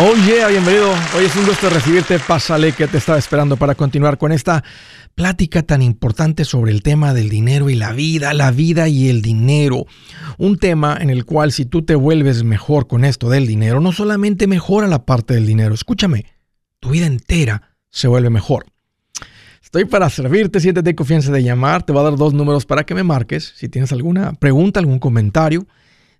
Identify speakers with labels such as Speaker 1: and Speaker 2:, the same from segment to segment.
Speaker 1: Oh yeah, bienvenido. Hoy es un gusto recibirte. Pásale que te estaba esperando para continuar con esta plática tan importante sobre el tema del dinero y la vida, la vida y el dinero. Un tema en el cual si tú te vuelves mejor con esto del dinero, no solamente mejora la parte del dinero, escúchame, tu vida entera se vuelve mejor. Estoy para servirte, siéntete confianza de llamar, te voy a dar dos números para que me marques. Si tienes alguna pregunta, algún comentario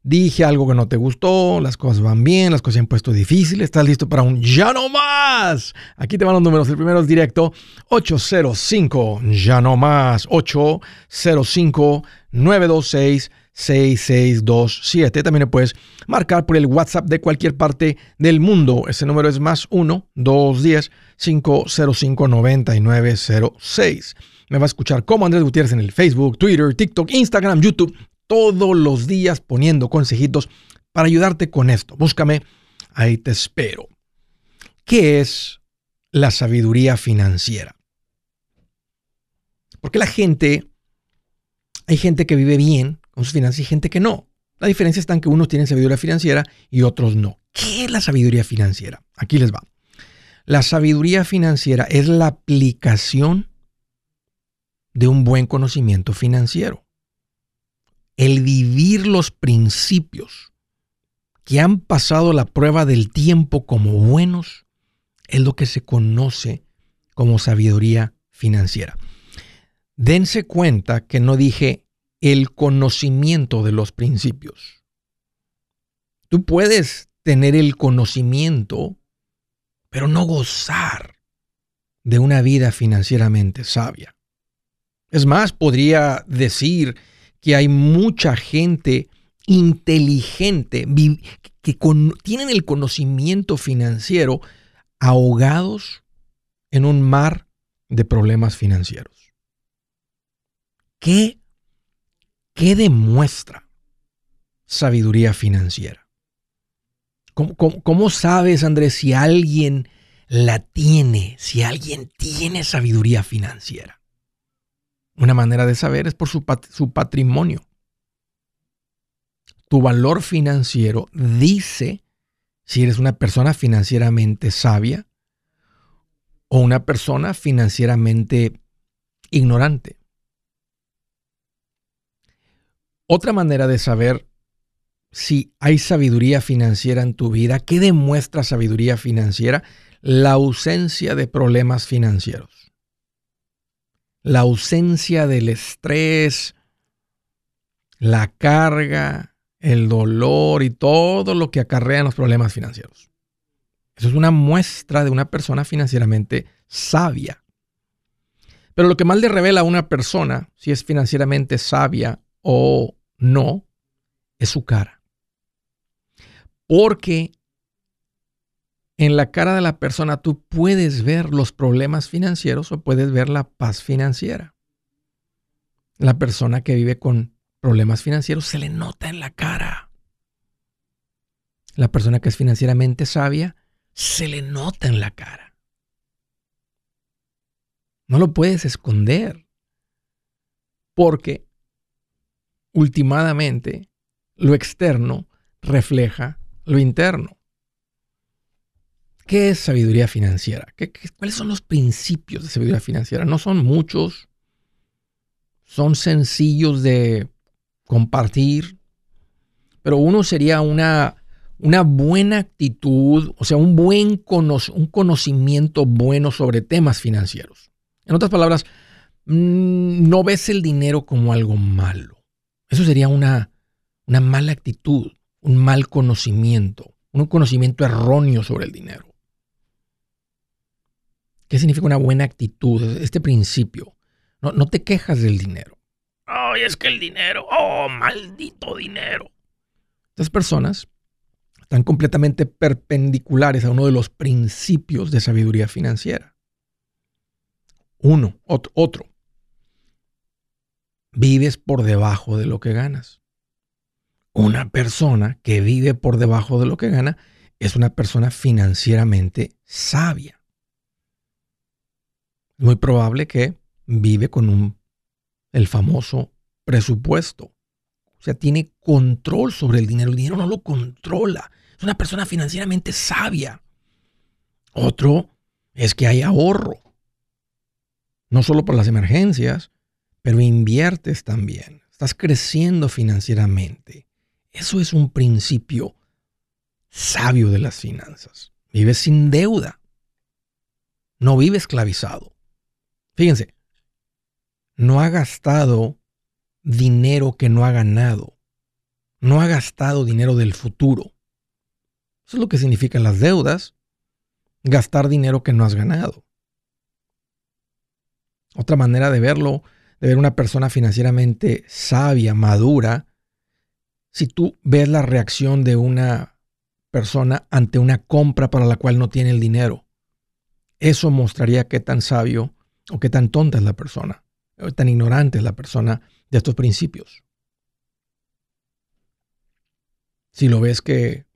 Speaker 1: dije algo que no te gustó, las cosas van bien, las cosas se han puesto difíciles, estás listo para un ya no más. Aquí te van los números, el primero es directo 805 ya no más 805 926 6627. También puedes marcar por el WhatsApp de cualquier parte del mundo. Ese número es más 1 210 505 9906. Me va a escuchar como Andrés Gutiérrez en el Facebook, Twitter, TikTok, Instagram, YouTube todos los días poniendo consejitos para ayudarte con esto. Búscame, ahí te espero. ¿Qué es la sabiduría financiera? Porque la gente, hay gente que vive bien con sus finanzas y gente que no. La diferencia está en que unos tienen sabiduría financiera y otros no. ¿Qué es la sabiduría financiera? Aquí les va. La sabiduría financiera es la aplicación de un buen conocimiento financiero el vivir los principios que han pasado la prueba del tiempo como buenos es lo que se conoce como sabiduría financiera. Dense cuenta que no dije el conocimiento de los principios. Tú puedes tener el conocimiento, pero no gozar de una vida financieramente sabia. Es más, podría decir que hay mucha gente inteligente que tienen el conocimiento financiero ahogados en un mar de problemas financieros. ¿Qué, qué demuestra sabiduría financiera? ¿Cómo, cómo sabes, Andrés, si alguien la tiene, si alguien tiene sabiduría financiera? Una manera de saber es por su, patrimonio. Tu valor financiero dice si eres una persona financieramente sabia o una persona financieramente ignorante. Otra manera de saber si hay sabiduría financiera en tu vida, ¿qué demuestra sabiduría financiera? La ausencia de problemas financieros la ausencia del estrés, la carga, el dolor y todo lo que acarrean los problemas financieros. Eso es una muestra de una persona financieramente sabia. Pero lo que más le revela a una persona, si es financieramente sabia o no, es su cara. Porque en la cara de la persona tú puedes ver los problemas financieros o puedes ver la paz financiera. La persona que vive con problemas financieros se le nota en la cara. La persona que es financieramente sabia se le nota en la cara. No lo puedes esconder porque últimamente lo externo refleja lo interno. ¿Qué es sabiduría financiera? cuáles son los principios de sabiduría financiera? No son muchos, son sencillos de compartir, pero uno sería una, buena actitud, o sea, un buen un conocimiento bueno sobre temas financieros. En otras palabras, mm, no ves el dinero como algo malo. Eso sería una mala actitud, un mal conocimiento, un conocimiento erróneo sobre el dinero. ¿Qué significa una buena actitud? Este principio. No, no te quejas del dinero. Ay, es que el dinero, oh, maldito dinero. Estas personas están completamente perpendiculares a uno de los principios de sabiduría financiera. Uno, otro, otro. Vives por debajo de lo que ganas. Una persona que vive por debajo de lo que gana es una persona financieramente sabia muy probable que vive con un, el famoso presupuesto. O sea, tiene control sobre el dinero. El dinero no lo controla. Es una persona financieramente sabia. Otro es que hay ahorro. No solo por las emergencias, pero inviertes también. Estás creciendo financieramente. Eso es un principio sabio de las finanzas. Vives sin deuda. No vive esclavizado. Fíjense, no ha gastado dinero que no ha ganado. No ha gastado dinero del futuro. Eso es lo que significan las deudas. Gastar dinero que no has ganado. Otra manera de verlo, de ver una persona financieramente sabia, madura, si tú ves la reacción de una persona ante una compra para la cual no tiene el dinero, eso mostraría qué tan sabio o qué tan tonta es la persona, o tan ignorante es la persona de estos principios. Si lo ves que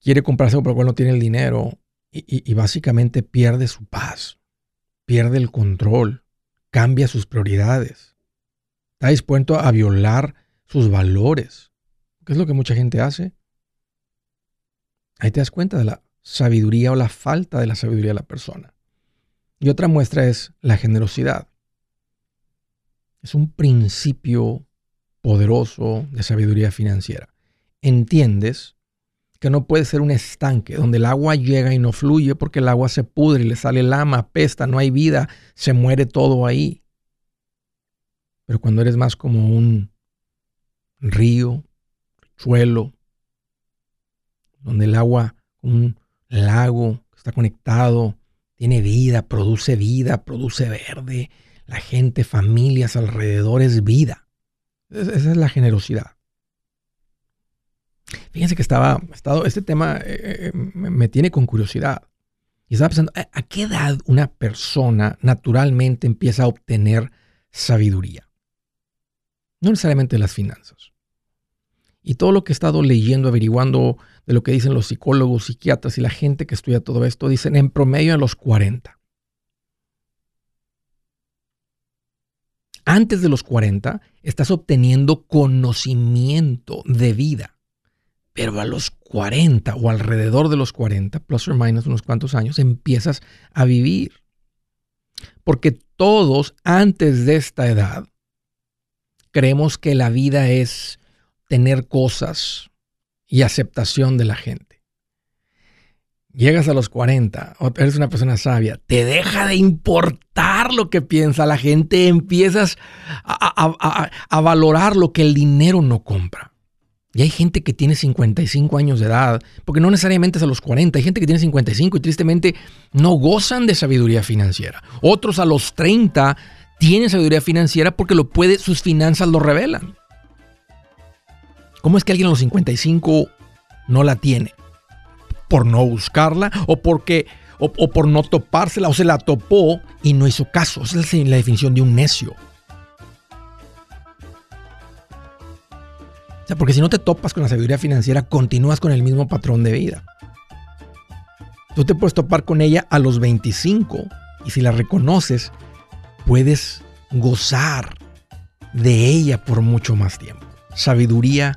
Speaker 1: quiere comprarse algo por lo cual no tiene el dinero y, y básicamente pierde su paz, pierde el control, cambia sus prioridades, está dispuesto a violar sus valores, ¿qué es lo que mucha gente hace. Ahí te das cuenta de la sabiduría o la falta de la sabiduría de la persona. Y otra muestra es la generosidad. Es un principio poderoso de sabiduría financiera. Entiendes que no puede ser un estanque donde el agua llega y no fluye porque el agua se pudre le sale lama, pesta, no hay vida, se muere todo ahí. Pero cuando eres más como un río, suelo, donde el agua, un lago, está conectado, tiene vida, produce vida, produce verde, la gente, familias alrededor es vida. Esa es la generosidad. Fíjense que estaba, estado, este tema eh, eh, me tiene con curiosidad. Y estaba pensando, ¿a qué edad una persona naturalmente empieza a obtener sabiduría? No necesariamente las finanzas. Y todo lo que he estado leyendo, averiguando de lo que dicen los psicólogos, psiquiatras y la gente que estudia todo esto, dicen en promedio a los 40. Antes de los 40 estás obteniendo conocimiento de vida. Pero a los 40 o alrededor de los 40, plus o menos unos cuantos años, empiezas a vivir. Porque todos antes de esta edad creemos que la vida es tener cosas y aceptación de la gente. Llegas a los 40, eres una persona sabia, te deja de importar lo que piensa la gente, empiezas a, valorar lo que el dinero no compra. Y hay gente que tiene 55 años de edad, porque no necesariamente es a los 40, hay gente que tiene 55 y tristemente no gozan de sabiduría financiera. Otros a los 30 tienen sabiduría financiera porque lo puede, sus finanzas lo revelan. ¿Cómo es que alguien a los 55 no la tiene? ¿Por no buscarla o porque o, por no topársela o se la topó y no hizo caso? Esa es la definición de un necio. O sea, porque si no te topas con la sabiduría financiera, continúas con el mismo patrón de vida. Tú te puedes topar con ella a los 25 y si la reconoces, puedes gozar de ella por mucho más tiempo. Sabiduría,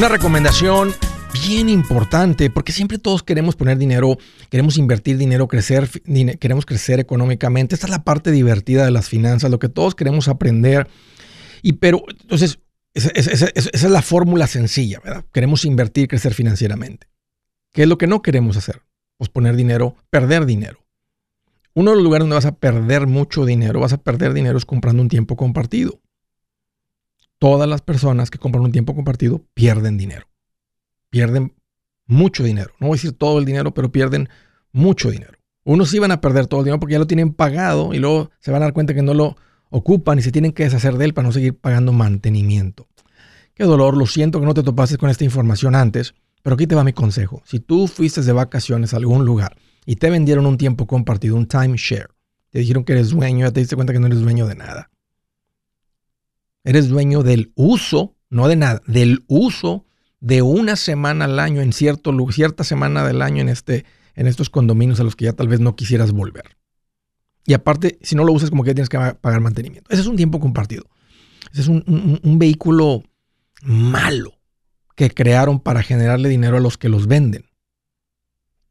Speaker 1: Una recomendación bien importante, porque siempre todos queremos poner dinero, queremos invertir dinero, crecer, queremos crecer económicamente. Esta es la parte divertida de las finanzas, lo que todos queremos aprender. Y pero, entonces, esa, es la fórmula sencilla, ¿verdad? Queremos invertir, crecer financieramente. ¿Qué es lo que no queremos hacer? Pues poner dinero, perder dinero. Uno de los lugares donde vas a perder mucho dinero, vas a perder dinero es comprando un tiempo compartido todas las personas que compran un tiempo compartido pierden dinero. Pierden mucho dinero. No voy a decir todo el dinero, pero pierden mucho dinero. Unos sí van a perder todo el dinero porque ya lo tienen pagado y luego se van a dar cuenta que no lo ocupan y se tienen que deshacer de él para no seguir pagando mantenimiento. Qué dolor, lo siento que no te topases con esta información antes, pero aquí te va mi consejo. Si tú fuiste de vacaciones a algún lugar y te vendieron un tiempo compartido, un timeshare, te dijeron que eres dueño, ya te diste cuenta que no eres dueño de nada. Eres dueño del uso, no de nada, del uso de una semana al año en cierto cierta semana del año en, este, en estos condominios a los que ya tal vez no quisieras volver. Y aparte, si no lo usas, como que tienes que pagar mantenimiento. Ese es un tiempo compartido. Ese es un, un vehículo malo que crearon para generarle dinero a los que los venden,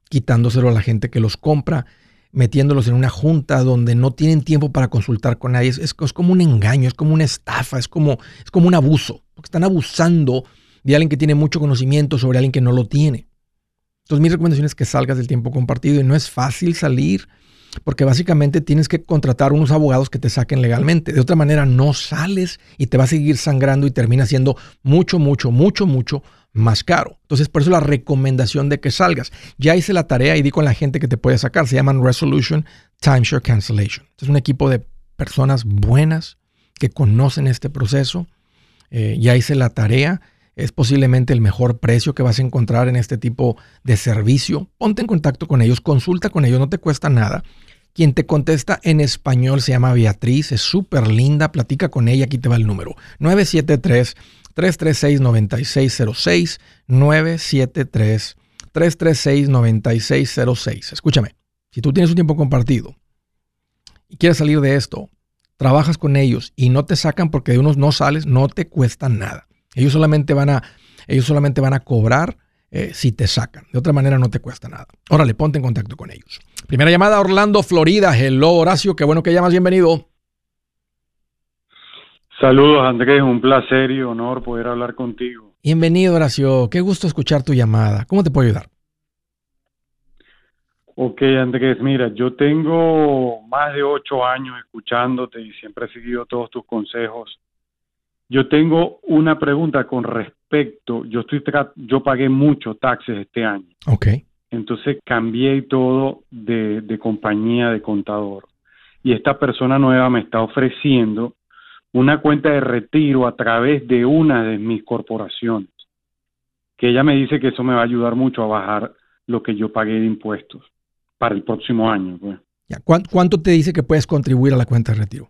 Speaker 1: quitándoselo a la gente que los compra metiéndolos en una junta donde no tienen tiempo para consultar con nadie. Es, como un engaño, es como una estafa, es como, es como un abuso. Porque están abusando de alguien que tiene mucho conocimiento sobre alguien que no lo tiene. Entonces mi recomendación es que salgas del tiempo compartido y no es fácil salir porque básicamente tienes que contratar unos abogados que te saquen legalmente. De otra manera no sales y te va a seguir sangrando y termina siendo mucho, mucho, mucho, mucho más caro. Entonces, por eso la recomendación de que salgas. Ya hice la tarea y di con la gente que te puede sacar. Se llaman Resolution Timeshare Cancellation. Es un equipo de personas buenas que conocen este proceso. Eh, ya hice la tarea. Es posiblemente el mejor precio que vas a encontrar en este tipo de servicio. Ponte en contacto con ellos, consulta con ellos, no te cuesta nada. Quien te contesta en español se llama Beatriz, es súper linda, platica con ella, aquí te va el número. 973 336-9606, 973-336-9606. Escúchame, si tú tienes un tiempo compartido y quieres salir de esto, trabajas con ellos y no te sacan porque de unos no sales, no te cuesta nada. Ellos solamente van a, ellos solamente van a cobrar eh, si te sacan. De otra manera no te cuesta nada. Órale, ponte en contacto con ellos. Primera llamada, Orlando, Florida. Hello, Horacio, qué bueno que llamas, bienvenido.
Speaker 2: Saludos Andrés, un placer y honor poder hablar contigo.
Speaker 1: Bienvenido Horacio, qué gusto escuchar tu llamada. ¿Cómo te puedo ayudar?
Speaker 2: Ok Andrés, mira, yo tengo más de ocho años escuchándote y siempre he seguido todos tus consejos. Yo tengo una pregunta con respecto, yo estoy yo pagué mucho taxes este año.
Speaker 1: Ok.
Speaker 2: Entonces cambié todo de, de compañía de contador. Y esta persona nueva me está ofreciendo una cuenta de retiro a través de una de mis corporaciones, que ella me dice que eso me va a ayudar mucho a bajar lo que yo pagué de impuestos para el próximo año. Pues.
Speaker 1: ¿Cuánto te dice que puedes contribuir a la cuenta de retiro?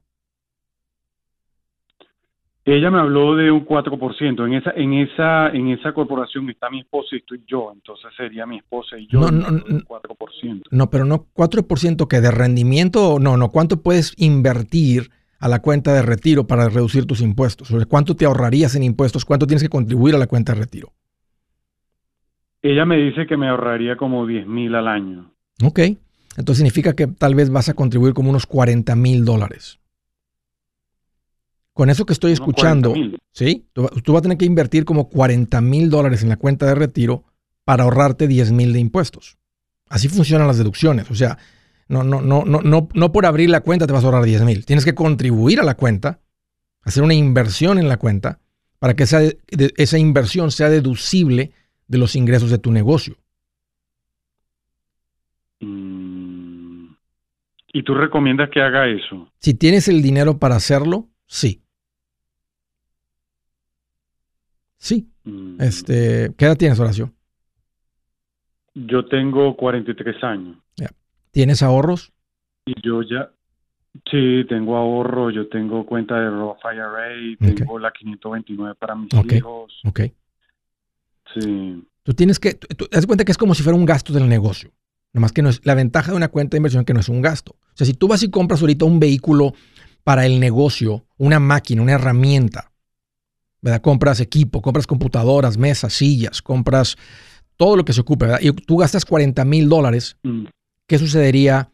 Speaker 2: Ella me habló de un 4%. En esa, en esa, en esa corporación está mi esposa y estoy yo. Entonces sería mi esposa y yo.
Speaker 1: No, no, no, 4%. No, pero no 4% que de rendimiento. No, no. ¿Cuánto puedes invertir a la cuenta de retiro para reducir tus impuestos? ¿Cuánto te ahorrarías en impuestos? ¿Cuánto tienes que contribuir a la cuenta de retiro?
Speaker 2: Ella me dice que me ahorraría como 10 mil al año.
Speaker 1: Ok. Entonces significa que tal vez vas a contribuir como unos 40 mil dólares. Con eso que estoy escuchando, ¿sí? Tú, vas a tener que invertir como 40 mil dólares en la cuenta de retiro para ahorrarte 10 mil de impuestos. Así funcionan las deducciones. O sea, no, no, no, no, no, no por abrir la cuenta te vas a ahorrar 10 mil. Tienes que contribuir a la cuenta, hacer una inversión en la cuenta para que esa, esa inversión sea deducible de los ingresos de tu negocio.
Speaker 2: Mm. ¿Y tú recomiendas que haga eso?
Speaker 1: Si tienes el dinero para hacerlo, sí. Sí. Mm. Este, ¿Qué edad tienes, Horacio?
Speaker 2: Yo tengo 43 años.
Speaker 1: ¿Tienes ahorros?
Speaker 2: Yo ya, sí, tengo ahorro, yo tengo cuenta de Roth IRA, tengo la 529 para mis hijos.
Speaker 1: Ok.
Speaker 2: Sí.
Speaker 1: Tú tienes que, tú, das cuenta que es como si fuera un gasto del negocio. Nomás que no es, la ventaja de una cuenta de inversión es que no es un gasto. O sea, si tú vas y compras ahorita un vehículo para el negocio, una máquina, una herramienta, ¿verdad? Compras equipo, compras computadoras, mesas, sillas, compras todo lo que se ocupe, ¿verdad? Y tú gastas 40 mil dólares, mm. ¿Qué sucedería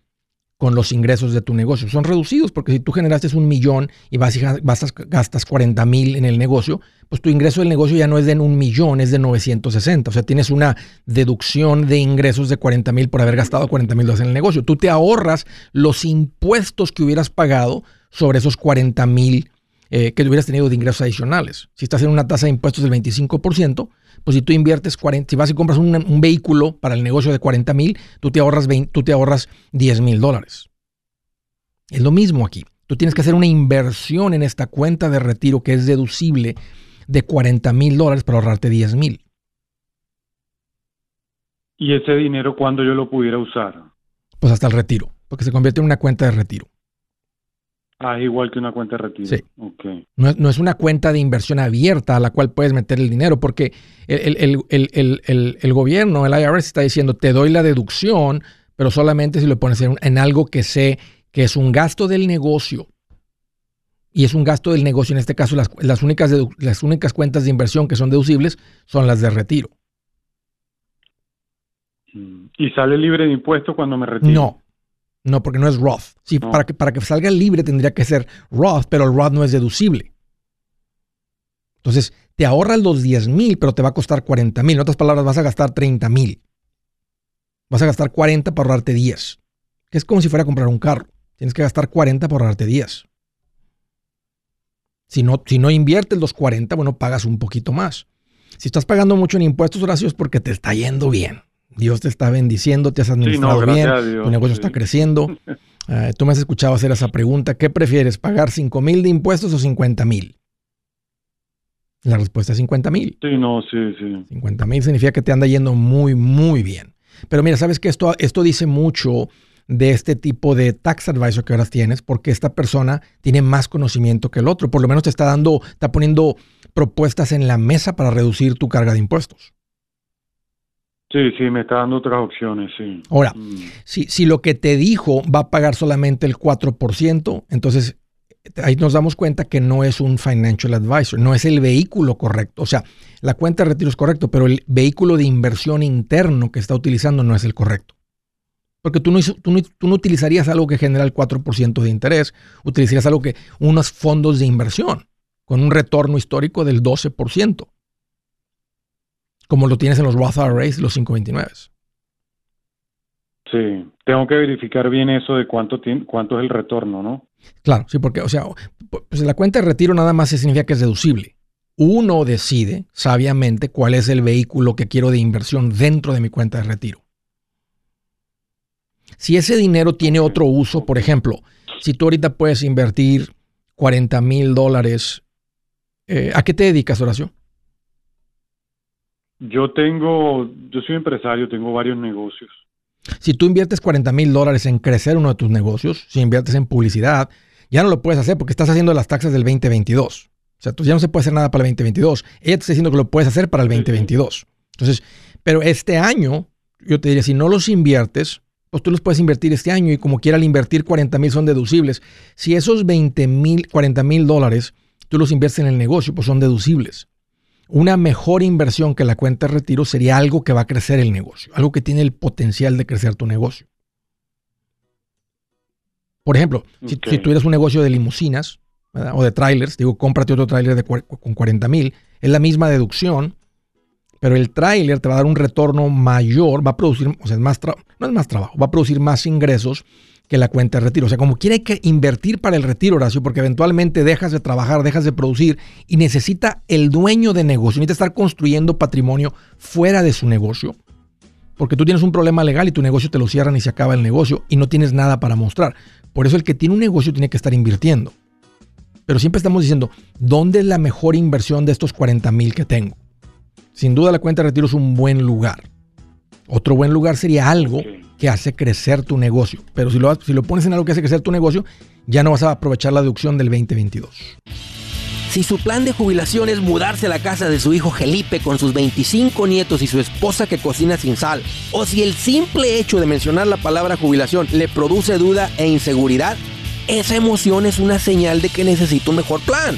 Speaker 1: con los ingresos de tu negocio? Son reducidos porque si tú generaste un millón y vas y gastas, gastas 40 mil en el negocio, pues tu ingreso del negocio ya no es de un millón, es de 960. O sea, tienes una deducción de ingresos de 40 mil por haber gastado 40 mil dólares en el negocio. Tú te ahorras los impuestos que hubieras pagado sobre esos 40 mil eh, que hubieras tenido de ingresos adicionales. Si estás en una tasa de impuestos del 25%, pues si tú inviertes 40, si vas y compras un, vehículo para el negocio de 40 mil, tú te ahorras tú te ahorras 10 mil dólares. Es lo mismo aquí. Tú tienes que hacer una inversión en esta cuenta de retiro que es deducible de 40 mil dólares para ahorrarte 10 mil.
Speaker 2: ¿Y ese dinero cuándo yo lo pudiera usar?
Speaker 1: Pues hasta el retiro, porque se convierte en una cuenta de retiro.
Speaker 2: Ah, igual que una cuenta de retiro.
Speaker 1: Sí. No, es, una cuenta de inversión abierta a la cual puedes meter el dinero, porque el, gobierno, el IRS, está diciendo, te doy la deducción, pero solamente si lo pones en, algo que sé que es un gasto del negocio. Y es un gasto del negocio, en este caso las, únicas, las únicas cuentas de inversión que son deducibles son las de retiro.
Speaker 2: Mm. ¿Y sale libre de impuestos cuando me retiro?
Speaker 1: No, no, porque no es Roth. Sí, Para, que, para que salga libre tendría que ser Roth, pero el Roth no es deducible. Entonces, te ahorras los 10 mil, pero te va a costar 40 mil. En otras palabras, vas a gastar 30 mil. Vas a gastar 40 para ahorrarte 10. Que es como si fuera a comprar un carro. Tienes que gastar 40 para ahorrarte 10. Si no, si no inviertes los 40, bueno, pagas un poquito más. Si estás pagando mucho en impuestos, Horacio, es porque te está yendo bien. Dios te está bendiciendo, te has administrado bien, tu negocio está creciendo. Eh, tú me has escuchado hacer esa pregunta, ¿qué prefieres, pagar 5 mil de impuestos o 50 mil? La respuesta es 50 mil.
Speaker 2: Sí, no, sí, sí.
Speaker 1: 50 mil significa que te anda yendo muy, muy bien. Pero mira, sabes que esto, esto dice mucho de este tipo de tax advisor que ahora tienes, porque esta persona tiene más conocimiento que el otro. Por lo menos te está dando, está poniendo propuestas en la mesa para reducir tu carga de impuestos.
Speaker 2: Sí, sí, me está dando otras opciones, sí.
Speaker 1: Ahora, mm. si, si lo que te dijo va a pagar solamente el 4%, entonces ahí nos damos cuenta que no es un financial advisor, no es el vehículo correcto. O sea, la cuenta de retiro es correcto, pero el vehículo de inversión interno que está utilizando no es el correcto. Porque tú no, tú no, tú no utilizarías algo que genera el 4% de interés, utilizarías algo que, unos fondos de inversión con un retorno histórico del 12% como lo tienes en los Roth IRAs, los 529.
Speaker 2: Sí, tengo que verificar bien eso de cuánto, cuánto es el retorno, ¿no?
Speaker 1: Claro, sí, porque, o sea, pues la cuenta de retiro nada más significa que es deducible. Uno decide sabiamente cuál es el vehículo que quiero de inversión dentro de mi cuenta de retiro. Si ese dinero tiene otro uso, por ejemplo, si tú ahorita puedes invertir 40 mil dólares, eh, ¿a qué te dedicas, Horacio?
Speaker 2: Yo tengo, yo soy empresario, tengo varios negocios.
Speaker 1: Si tú inviertes 40 mil dólares en crecer uno de tus negocios, si inviertes en publicidad, ya no lo puedes hacer porque estás haciendo las taxas del 2022. O sea, tú ya no se puede hacer nada para el 2022. Ella te está diciendo que lo puedes hacer para el 2022. Entonces, pero este año, yo te diría, si no los inviertes, pues tú los puedes invertir este año y como quiera al invertir 40 mil son deducibles. Si esos 20 mil, 40 mil dólares tú los inviertes en el negocio, pues son deducibles. Una mejor inversión que la cuenta de retiro sería algo que va a crecer el negocio, algo que tiene el potencial de crecer tu negocio. Por ejemplo, si, si, tuvieras un negocio de limusinas o de trailers, digo, cómprate otro trailer de con 40 mil, es la misma deducción, pero el trailer te va a dar un retorno mayor, va a producir, o sea, es más no es más trabajo, va a producir más ingresos que la cuenta de retiro. O sea, como quiere que invertir para el retiro, Horacio, porque eventualmente dejas de trabajar, dejas de producir y necesita el dueño de negocio, necesita estar construyendo patrimonio fuera de su negocio. Porque tú tienes un problema legal y tu negocio te lo cierran y se acaba el negocio y no tienes nada para mostrar. Por eso el que tiene un negocio tiene que estar invirtiendo. Pero siempre estamos diciendo, ¿dónde es la mejor inversión de estos 40 mil que tengo? Sin duda la cuenta de retiro es un buen lugar. Otro buen lugar sería algo que hace crecer tu negocio. Pero si lo, pones en algo que hace crecer tu negocio, ya no vas a aprovechar la deducción del 2022.
Speaker 3: Si su plan de jubilación es mudarse a la casa de su hijo Felipe con sus 25 nietos y su esposa que cocina sin sal, o si el simple hecho de mencionar la palabra jubilación le produce duda e inseguridad, esa emoción es una señal de que necesita un mejor plan.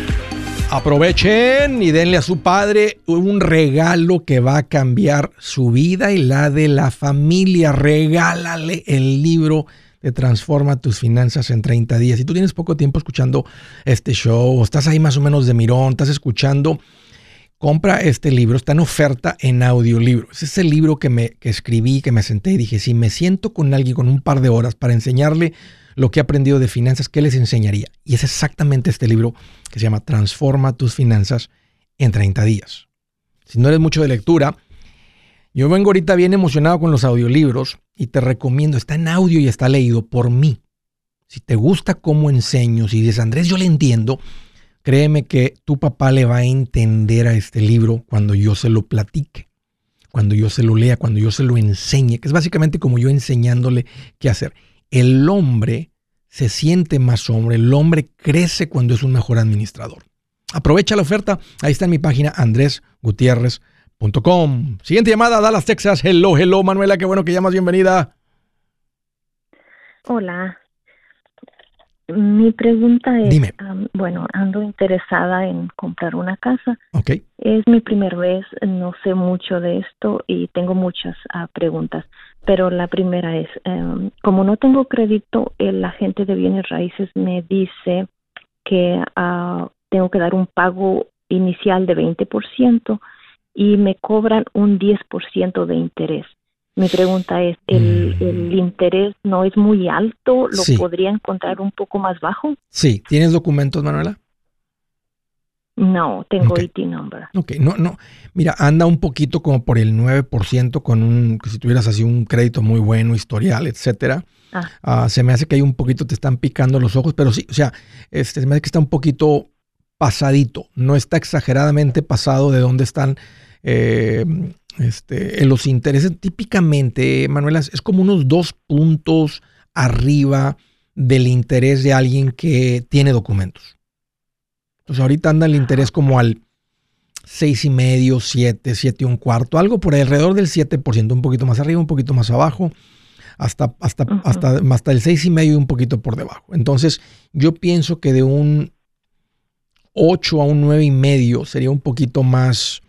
Speaker 1: Aprovechen y denle a su padre un regalo que va a cambiar su vida y la de la familia. Regálale el libro de Transforma tus finanzas en 30 días. Si tú tienes poco tiempo escuchando este show, o estás ahí más o menos de mirón, estás escuchando, compra este libro. Está en oferta en audiolibro. Es el libro que, me, que escribí, que me senté y dije, si me siento con alguien con un par de horas para enseñarle lo que he aprendido de finanzas, ¿qué les enseñaría? Y es exactamente este libro que se llama Transforma tus finanzas en 30 días. Si no eres mucho de lectura, yo vengo ahorita bien emocionado con los audiolibros y te recomiendo, está en audio y está leído por mí. Si te gusta cómo enseño, si dices, Andrés, yo le entiendo, créeme que tu papá le va a entender a este libro cuando yo se lo platique, cuando yo se lo lea, cuando yo se lo enseñe, que es básicamente como yo enseñándole qué hacer el hombre se siente más hombre, el hombre crece cuando es un mejor administrador. Aprovecha la oferta, ahí está en mi página andresgutierrez.com. Siguiente llamada, Dallas, Texas. Hello, hello, Manuela, qué bueno que llamas, bienvenida.
Speaker 4: Hola. Mi pregunta es,
Speaker 1: Dime.
Speaker 4: bueno, ando interesada en comprar una casa.
Speaker 1: Ok.
Speaker 4: Es mi primera vez, no sé mucho de esto y tengo muchas ah, preguntas pero la primera es, em, como no tengo crédito, el agente de bienes raíces me dice que uh, tengo que dar un pago inicial de 20% y me cobran un 10% de interés. Mi pregunta es, ¿el, mm. ¿el, interés no es muy alto? ¿Lo podría encontrar un poco más bajo?
Speaker 1: Sí. ¿Tienes documentos, Manuela?
Speaker 4: No, tengo IT number.
Speaker 1: Ok, no, no. Mira, anda un poquito como por el 9% con un, si tuvieras así un crédito muy bueno, historial, etcétera. Ah. Ah, se me hace que hay un poquito, te están picando los ojos, pero sí, o sea, este, se me hace que está un poquito pasadito, no está exageradamente pasado de dónde están eh, este, los intereses. Típicamente, Manuela, es como unos dos puntos arriba del interés de alguien que tiene documentos. Entonces ahorita anda el interés como al seis y medio, 7, 7 y un cuarto, algo por alrededor del 7%, un poquito más arriba, un poquito más abajo, hasta, hasta, hasta, hasta el seis y medio y un poquito por debajo. Entonces yo pienso que de un 8 a un nueve y medio sería un poquito más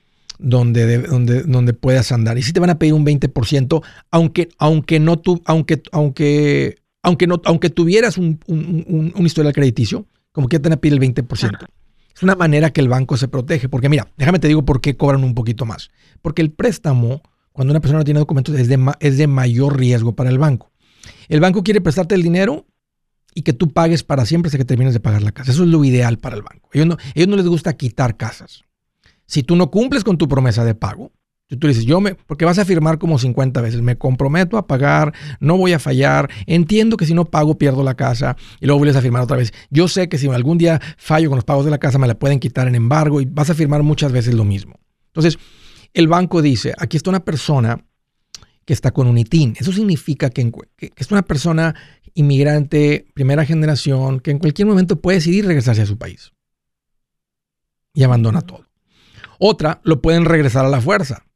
Speaker 1: donde, donde, donde puedas andar. Y si te van a pedir un 20%, aunque, aunque no tú, aunque, aunque aunque, no, aunque tuvieras un, un, un, historial crediticio, como que te van a pedir el 20%. Es una manera que el banco se protege. Porque mira, déjame te digo por qué cobran un poquito más. Porque el préstamo, cuando una persona no tiene documentos, es de, es de mayor riesgo para el banco. El banco quiere prestarte el dinero y que tú pagues para siempre hasta que termines de pagar la casa. Eso es lo ideal para el banco. Ellos no, ellos no les gusta quitar casas. Si tú no cumples con tu promesa de pago, tú dices, yo me, porque vas a firmar como 50 veces, me comprometo a pagar, no voy a fallar, entiendo que si no pago pierdo la casa y luego vuelves a firmar otra vez. Yo sé que si algún día fallo con los pagos de la casa me la pueden quitar en embargo y vas a firmar muchas veces lo mismo. Entonces, el banco dice, aquí está una persona que está con un ITIN. Eso significa que, que es una persona inmigrante, primera generación, que en cualquier momento puede decidir regresarse a su país. Y abandona todo. Otra, lo pueden regresar a la fuerza.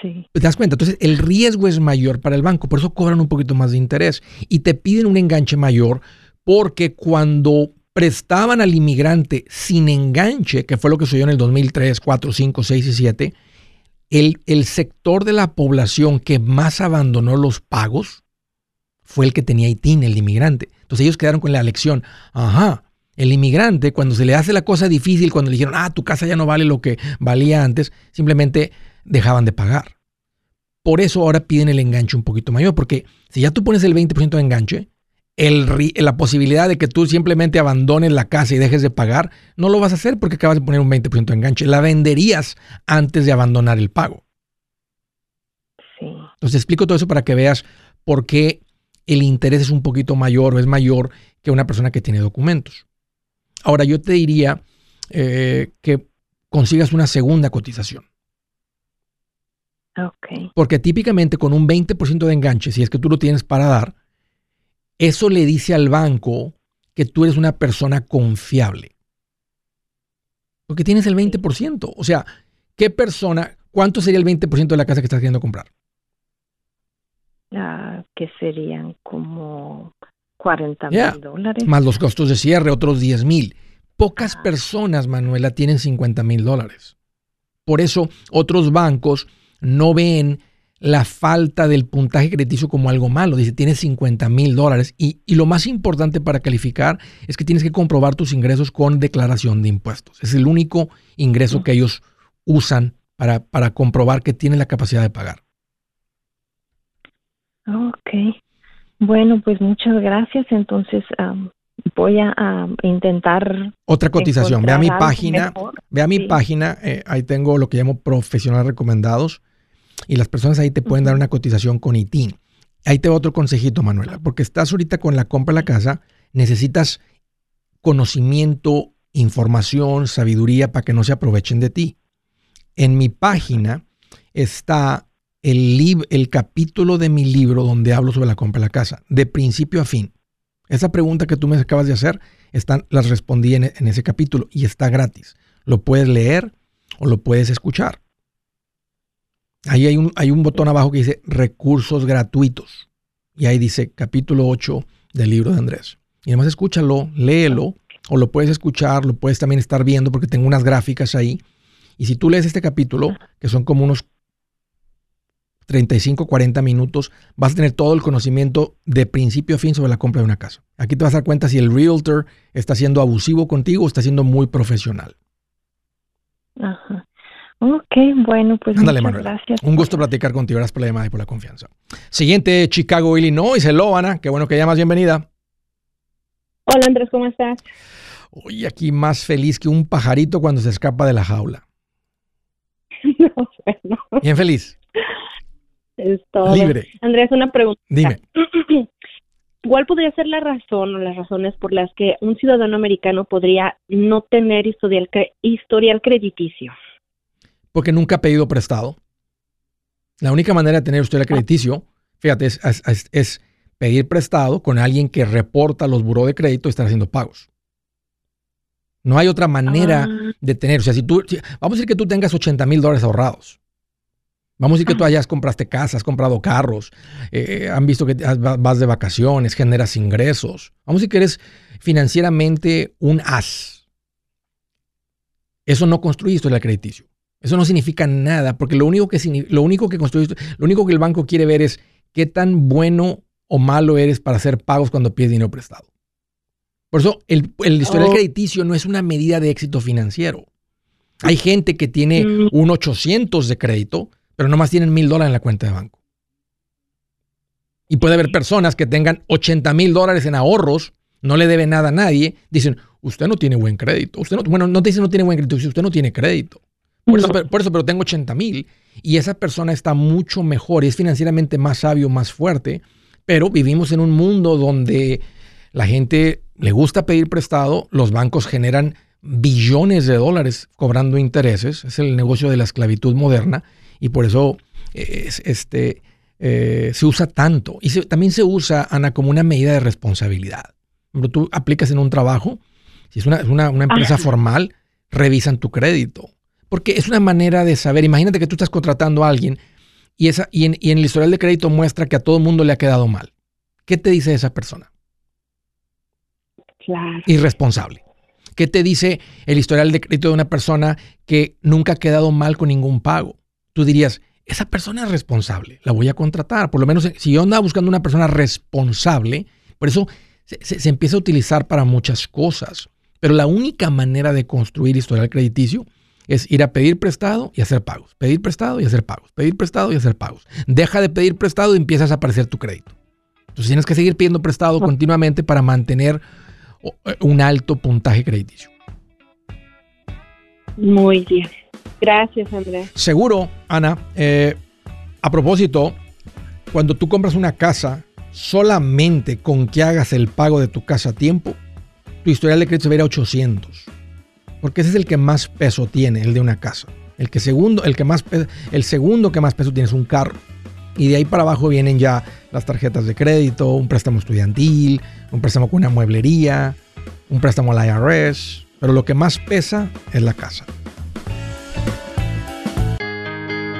Speaker 4: Sí.
Speaker 1: ¿Te das cuenta? Entonces, el riesgo es mayor para el banco, por eso cobran un poquito más de interés y te piden un enganche mayor porque cuando prestaban al inmigrante sin enganche, que fue lo que sucedió en el 2003, 4, 5, 6 y 7, el, el sector de la población que más abandonó los pagos fue el que tenía ITIN, el inmigrante. Entonces ellos quedaron con la lección, ajá, el inmigrante cuando se le hace la cosa difícil, cuando le dijeron, ah, tu casa ya no vale lo que valía antes, simplemente dejaban de pagar. Por eso ahora piden el enganche un poquito mayor, porque si ya tú pones el 20% de enganche, el, la posibilidad de que tú simplemente abandones la casa y dejes de pagar, no lo vas a hacer porque acabas de poner un 20% de enganche. La venderías antes de abandonar el pago.
Speaker 4: Sí.
Speaker 1: Entonces explico todo eso para que veas por qué el interés es un poquito mayor o es mayor que una persona que tiene documentos. Ahora yo te diría eh, que consigas una segunda cotización.
Speaker 4: Okay.
Speaker 1: Porque típicamente con un 20% de enganche, si es que tú lo tienes para dar, eso le dice al banco que tú eres una persona confiable. Porque tienes el 20%. O sea, ¿qué persona, cuánto sería el 20% de la casa que estás queriendo comprar?
Speaker 4: que serían como 40 mil dólares.
Speaker 1: Más los costos de cierre, otros 10 mil. Pocas personas, Manuela, tienen 50 mil dólares. Por eso otros bancos no ven la falta del puntaje crediticio como algo malo. Dice, tienes 50 mil dólares. Y, lo más importante para calificar es que tienes que comprobar tus ingresos con declaración de impuestos. Es el único ingreso que ellos usan para, para comprobar que tienes la capacidad de pagar.
Speaker 4: Ok. Bueno, pues muchas gracias. Entonces voy a, intentar.
Speaker 1: Otra cotización. Ve a mi página. Ve a mi página. Eh, ahí tengo lo que llamo profesionales recomendados. Y las personas ahí te pueden dar una cotización con ITIN. Ahí te doy otro consejito, Manuela. Porque estás ahorita con la compra de la casa. Necesitas conocimiento, información, sabiduría para que no se aprovechen de ti. En mi página está el, el capítulo de mi libro donde hablo sobre la compra de la casa, de principio a fin. Esa pregunta que tú me acabas de hacer, están, las respondí en, ese capítulo y está gratis. Lo puedes leer o lo puedes escuchar. Ahí hay un, hay un botón abajo que dice recursos gratuitos. Y ahí dice capítulo 8 del libro de Andrés. Y además escúchalo, léelo, o lo puedes escuchar, lo puedes también estar viendo porque tengo unas gráficas ahí. Y si tú lees este capítulo, que son como unos 35, 40 minutos, vas a tener todo el conocimiento de principio a fin sobre la compra de una casa. Aquí te vas a dar cuenta si el realtor está siendo abusivo contigo o está siendo muy profesional.
Speaker 4: Ajá. Ok, bueno, pues
Speaker 1: muchas gracias. Un gusto platicar contigo. Gracias por la llamada y por la confianza. Siguiente, Chicago, Illinois. Hello, Ana. Qué bueno que llamas. Bienvenida.
Speaker 5: Hola, Andrés. ¿Cómo estás?
Speaker 1: Hoy aquí más feliz que un pajarito cuando se escapa de la jaula.
Speaker 5: no,
Speaker 1: Bien feliz.
Speaker 5: Es todo.
Speaker 1: Libre.
Speaker 5: Andrés, una pregunta.
Speaker 1: Dime.
Speaker 5: ¿Cuál podría ser la razón o las razones por las que un ciudadano americano podría no tener historial, historial crediticio?
Speaker 1: Porque nunca ha pedido prestado. La única manera de tener historial crediticio, fíjate, es, pedir prestado con alguien que reporta los buró de crédito y estar haciendo pagos. No hay otra manera ah. de tener. O sea, si tú, vamos a decir que tú tengas 80 mil dólares ahorrados Vamos a decir que tú hayas compraste casas, has comprado carros, eh, han visto que vas de vacaciones, generas ingresos. Vamos a decir que eres financieramente un as. Eso no construye historial crediticio. Eso no significa nada, porque lo único que lo único que lo único que el banco quiere ver es qué tan bueno o malo eres para hacer pagos cuando pides dinero prestado. Por eso el, historial oh. crediticio no es una medida de éxito financiero. Hay gente que tiene mm. un 800 de crédito, pero nomás tienen mil dólares en la cuenta de banco. Y puede haber personas que tengan 80 mil dólares en ahorros, no le debe nada a nadie, dicen, usted no tiene buen crédito. Usted no, bueno, no te dicen no tiene buen crédito, usted no tiene crédito. Por, eso, por eso, pero tengo 80 mil. Y esa persona está mucho mejor y es financieramente más sabio, más fuerte. Pero vivimos en un mundo donde la gente le gusta pedir prestado, los bancos generan billones de dólares cobrando intereses, es el negocio de la esclavitud moderna y por eso este, eh, se usa tanto. Y también se usa, Ana, como una medida de responsabilidad. Tú aplicas en un trabajo, si es una, empresa formal, revisan tu crédito. Porque es una manera de saber, imagínate que tú estás contratando a alguien y, esa, y, en, y en el historial de crédito muestra que a todo el mundo le ha quedado mal. ¿Qué te dice esa persona?
Speaker 5: Claro.
Speaker 1: Irresponsable. ¿Qué te dice el historial de crédito de una persona que nunca ha quedado mal con ningún pago? Tú dirías, esa persona es responsable, la voy a contratar. Por lo menos si yo andaba buscando una persona responsable, por eso se, empieza a utilizar para muchas cosas. Pero la única manera de construir historial crediticio es ir a pedir prestado y hacer pagos. Pedir prestado y hacer pagos. Pedir prestado y hacer pagos. Deja de pedir prestado y empiezas a aparecer tu crédito. Entonces tienes que seguir pidiendo prestado continuamente para mantener eh, un alto puntaje crediticio.
Speaker 5: Muy bien. Gracias, Andrés.
Speaker 1: Seguro, Ana. Eh, a propósito, cuando tú compras una casa, solamente con que hagas el pago de tu casa a tiempo, tu historial de crédito se va a ir a 800. Porque ese es el que más peso tiene, el de una casa. El que segundo, el que más el segundo que más peso tiene es un carro. Y de ahí para abajo vienen ya las tarjetas de crédito, un préstamo estudiantil, un préstamo con una mueblería, un préstamo al IRS, pero lo que más pesa es la casa.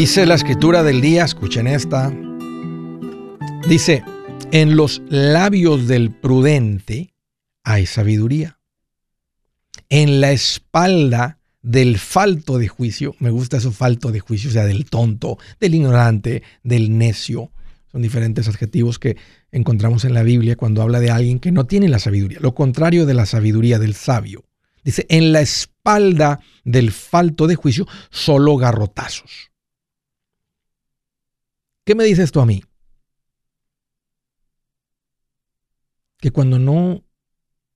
Speaker 1: Dice la escritura del día, escuchen esta. Dice, en los labios del prudente hay sabiduría. En la espalda del falto de juicio, me gusta eso falto de juicio, o sea, del tonto, del ignorante, del necio. Son diferentes adjetivos que encontramos en la Biblia cuando habla de alguien que no tiene la sabiduría, lo contrario de la sabiduría del sabio. Dice, en la espalda del falto de juicio, solo garrotazos. ¿Qué me dice esto a mí? Que cuando no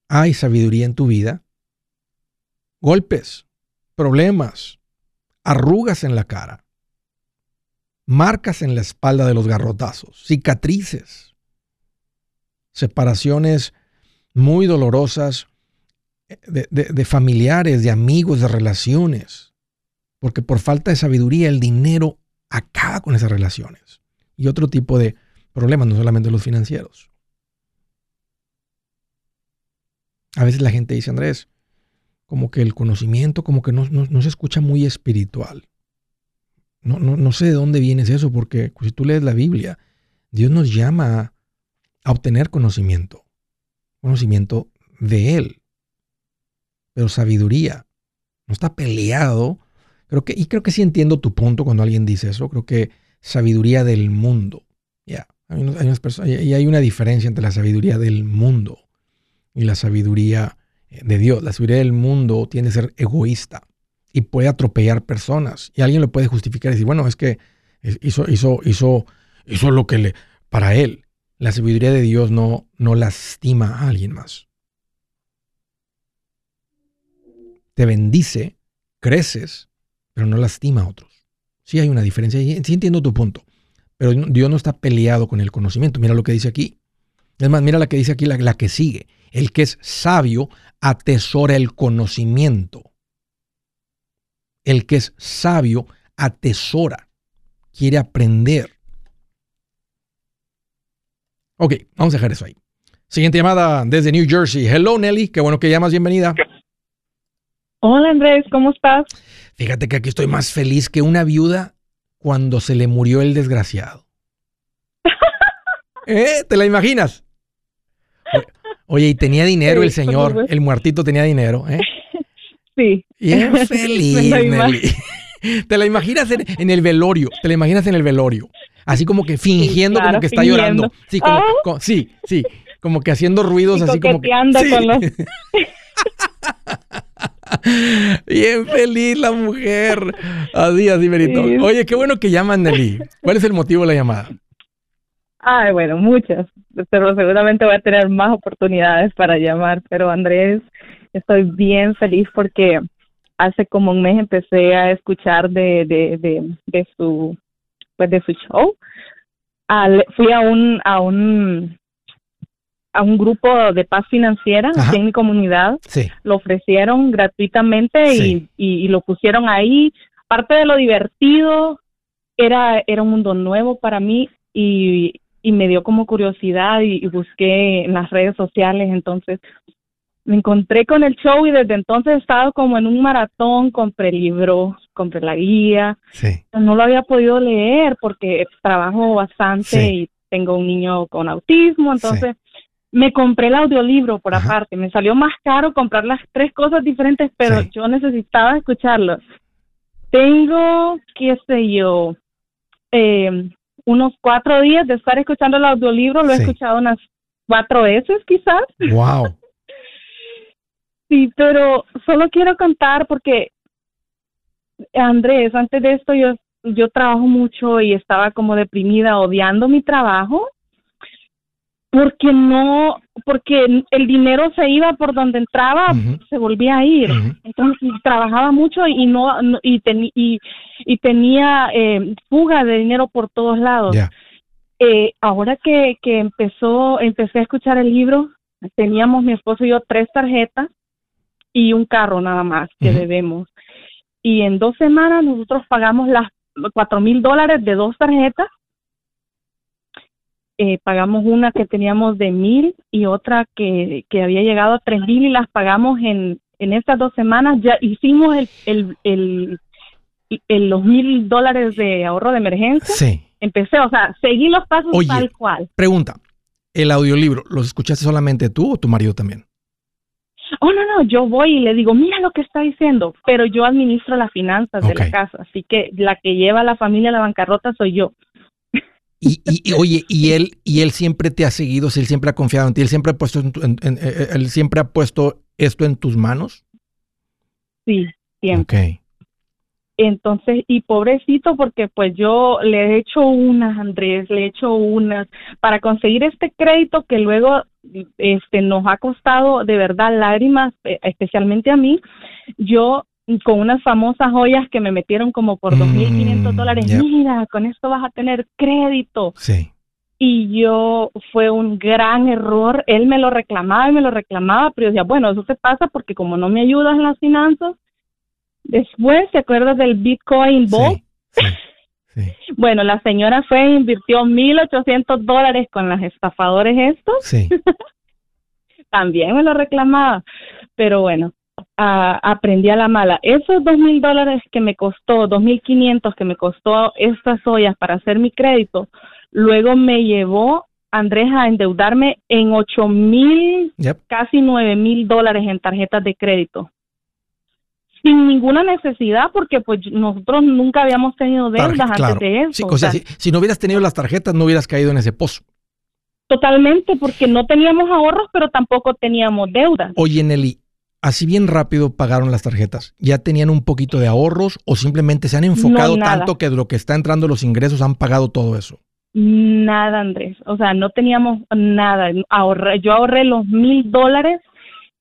Speaker 1: hay sabiduría en tu vida, golpes, problemas, arrugas en la cara, marcas en la espalda de los garrotazos, cicatrices, separaciones muy dolorosas de, de, familiares, de amigos, de relaciones, porque por falta de sabiduría el dinero acaba con esas relaciones. Y otro tipo de problemas, no solamente los financieros. A veces la gente dice, Andrés, como que el conocimiento como que no, se escucha muy espiritual. No, no, no, sé de dónde viene eso, porque si tú lees la Biblia, Dios nos llama a obtener conocimiento, conocimiento de Él, pero sabiduría. No está peleado Creo que, y creo que sí entiendo tu punto cuando alguien dice eso. Creo que sabiduría del mundo. Ya. y hay una diferencia entre la sabiduría del mundo y la sabiduría de Dios. La sabiduría del mundo tiende a ser egoísta y puede atropellar personas. Y alguien lo puede justificar y decir, bueno, es que hizo, hizo, hizo, hizo lo que le, para él. La sabiduría de Dios no, no lastima a alguien más. Te bendice, creces, pero no lastima a otros. Sí hay una diferencia. Sí entiendo tu punto. Pero Dios no está peleado con el conocimiento. Mira lo que dice aquí. Es más, mira la que dice aquí, la, la que sigue. El que es sabio atesora el conocimiento. El que es sabio atesora, quiere aprender. Ok, vamos a dejar eso ahí. Siguiente llamada desde New Jersey. Hello Nelly, qué bueno que llamas, bienvenida.
Speaker 5: Hola Andrés, ¿cómo estás?
Speaker 1: Fíjate que aquí estoy más feliz que una viuda cuando se le murió el desgraciado. ¿Eh? ¿Te la imaginas? Oye, y tenía dinero el señor, el muertito tenía dinero, ¿eh?
Speaker 5: Sí.
Speaker 1: Bien feliz, Nelly. Te la imaginas en, el velorio, te la imaginas en el velorio, así como que fingiendo como que está llorando. Sí, como, ah. sí, sí, como que haciendo ruidos así como que... Sí. Con los... Bien feliz la mujer. Así, así, Benito. Oye, qué bueno que llaman, Nelly. ¿Cuál es el motivo de la llamada?
Speaker 5: Ay, bueno, muchas. Pero seguramente voy a tener más oportunidades para llamar. Pero Andrés, estoy bien feliz porque hace como un mes empecé a escuchar de, de, de, de su pues de su show. fui a un a un a un grupo de paz financiera en mi comunidad. Lo ofrecieron gratuitamente y, y, lo pusieron ahí. Parte de lo divertido era, era un mundo nuevo para mí y, y me dio como curiosidad y, busqué en las redes sociales, entonces me encontré con el show y desde entonces he estado como en un maratón, compré libros, compré la guía, no lo había podido leer porque trabajo bastante y tengo un niño con autismo, entonces me compré el audiolibro por aparte, me salió más caro comprar las tres cosas diferentes, pero yo necesitaba escucharlo. Tengo, qué sé yo, eh, unos cuatro días de estar escuchando el audiolibro, lo he escuchado unas cuatro veces quizás.
Speaker 1: Wow.
Speaker 5: sí, pero solo quiero contar porque Andrés, antes de esto yo yo trabajo mucho y estaba como deprimida, odiando mi trabajo porque no, porque el dinero se iba por donde entraba, se volvía a ir. Entonces trabajaba mucho y no, y, y, tenía eh, fuga de dinero por todos lados. Eh, ahora que, que empezó, empecé a escuchar el libro, teníamos mi esposo y yo tres tarjetas y un carro nada más que debemos. Y en dos semanas nosotros pagamos las cuatro mil dólares de dos tarjetas eh, pagamos una que teníamos de mil y otra que, que había llegado a tres mil y las pagamos en, en estas dos semanas. Ya hicimos el, el, el, los mil dólares de ahorro de emergencia.
Speaker 1: Sí.
Speaker 5: Empecé, o sea, seguí los pasos tal cual.
Speaker 1: Pregunta, ¿el audiolibro los escuchaste solamente tú o tu marido también?
Speaker 5: Oh, no, no, yo voy y le digo, mira lo que está diciendo, pero yo administro las finanzas de la casa, así que la que lleva a la familia a la bancarrota soy yo.
Speaker 1: Y, oye, y él, y él siempre te ha seguido, él siempre ha confiado en ti, él siempre ha puesto, en, eh, eh, él siempre ha puesto esto en tus manos.
Speaker 5: Sí, siempre. Entonces, y pobrecito, porque pues yo le he hecho unas, Andrés, le he hecho unas, para conseguir este crédito que luego este nos ha costado de verdad lágrimas, eh, especialmente a mí, yo con unas famosas joyas que me metieron como por 2.500 mm, dólares. Mira, con esto vas a tener crédito.
Speaker 1: Sí.
Speaker 5: Y yo, fue un gran error. Él me lo reclamaba y me lo reclamaba, pero yo decía, bueno, eso se pasa porque como no me ayudas en las finanzas. Después, ¿te acuerdas del Bitcoin? Sí, sí, bueno, la señora fue e invirtió 1.800 dólares con los estafadores estos.
Speaker 1: Sí.
Speaker 5: También me lo reclamaba. Pero bueno, aprendí a la mala. Esos dos mil dólares que me costó, dos mil quinientos que me costó estas ollas para hacer mi crédito, luego me llevó Andrés a endeudarme en ocho mil, casi nueve mil dólares en tarjetas de crédito. Sin ninguna necesidad, porque pues nosotros nunca habíamos tenido deudas antes de eso.
Speaker 1: o sea, si, si no hubieras tenido las tarjetas, no hubieras caído en ese pozo.
Speaker 5: Totalmente, porque no teníamos ahorros, pero tampoco teníamos deudas.
Speaker 1: Oye, Nelly, así bien rápido pagaron las tarjetas? ¿Ya tenían un poquito de ahorros o simplemente se han enfocado tanto que de lo que está entrando los ingresos han pagado todo eso?
Speaker 5: Nada, Andrés. O sea, no teníamos nada. Ahorré, yo ahorré los mil dólares.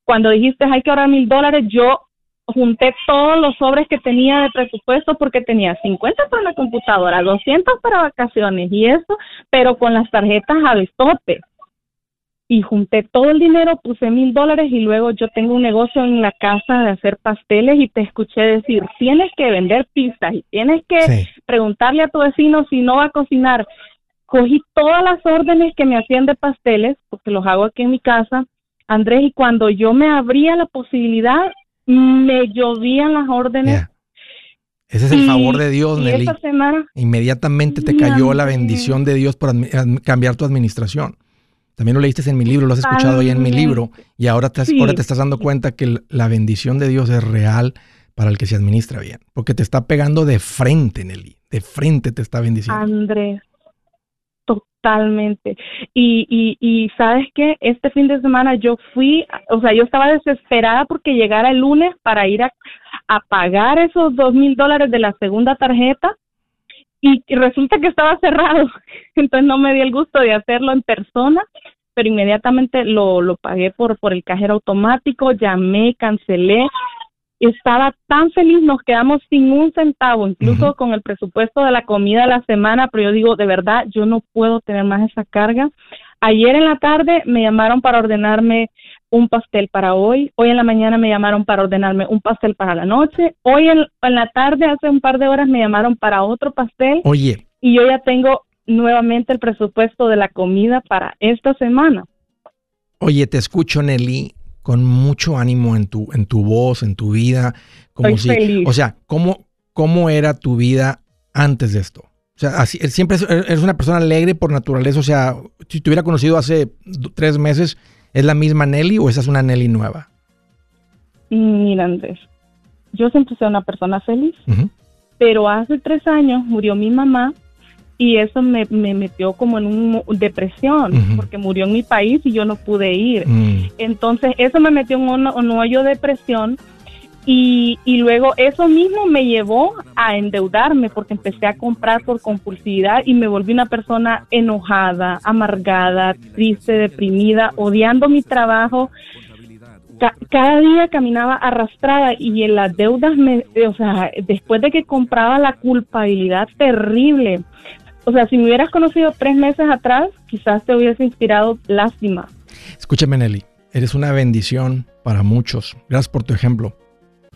Speaker 5: Cuando dijiste hay que ahorrar mil dólares, yo junté todos los sobres que tenía de presupuesto porque tenía 50 para la computadora, 200 para vacaciones y eso, pero con las tarjetas a tope y junté todo el dinero, puse mil dólares y luego yo tengo un negocio en la casa de hacer pasteles y te escuché decir, tienes que vender pizzas y tienes que preguntarle a tu vecino si no va a cocinar. Cogí todas las órdenes que me hacían de pasteles, porque los hago aquí en mi casa, Andrés, y cuando yo me abría la posibilidad, me llovían las órdenes.
Speaker 1: Ese es el favor de Dios, Nelly. Inmediatamente te cayó la bendición de Dios por cambiar tu administración. También lo leíste en mi libro, lo has escuchado ahí en mi libro y ahora te, ahora te estás dando cuenta que la bendición de Dios es real para el que se administra bien, porque te está pegando de frente, Nelly, de frente te está bendiciendo.
Speaker 5: Andrés, totalmente. Y, y, y sabes qué, este fin de semana yo fui, o sea, yo estaba desesperada porque llegara el lunes para ir a, a pagar esos dos mil dólares de la segunda tarjeta y, resulta que estaba cerrado, entonces no me di el gusto de hacerlo en persona, pero inmediatamente lo, lo pagué por, por el cajero automático, llamé, cancelé, estaba tan feliz, nos quedamos sin un centavo, incluso con el presupuesto de la comida de la semana, pero yo digo, de verdad, yo no puedo tener más esa carga. Ayer en la tarde me llamaron para ordenarme un pastel para hoy. Hoy en la mañana me llamaron para ordenarme un pastel para la noche. Hoy en, la tarde, hace un par de horas, me llamaron para otro pastel.
Speaker 1: Oye.
Speaker 5: Y yo ya tengo nuevamente el presupuesto de la comida para esta semana.
Speaker 1: Oye, te escucho, Nelly, con mucho ánimo en tu, en tu voz, en tu vida. Como si, feliz. O sea, ¿cómo, ¿cómo era tu vida antes de esto? O sea, así, siempre eres una persona alegre por naturaleza. O sea, si te hubiera conocido hace tres meses, ¿Es la misma Nelly o esa es una Nelly nueva?
Speaker 5: Mira, Andrés, yo siempre soy una persona feliz, pero hace tres años murió mi mamá y eso me, metió como en una depresión, porque murió en mi país y yo no pude ir. Mm. Entonces, eso me metió en un, un hoyo de depresión y, luego eso mismo me llevó a endeudarme porque empecé a comprar por compulsividad y me volví una persona enojada, amargada, triste, deprimida, odiando mi trabajo. cada día caminaba arrastrada y en las deudas, me, o sea, después de que compraba la culpabilidad terrible. O sea, si me hubieras conocido tres meses atrás, quizás te hubiese inspirado lástima.
Speaker 1: Escúchame, Nelly, eres una bendición para muchos. Gracias por tu ejemplo.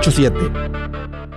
Speaker 3: 987.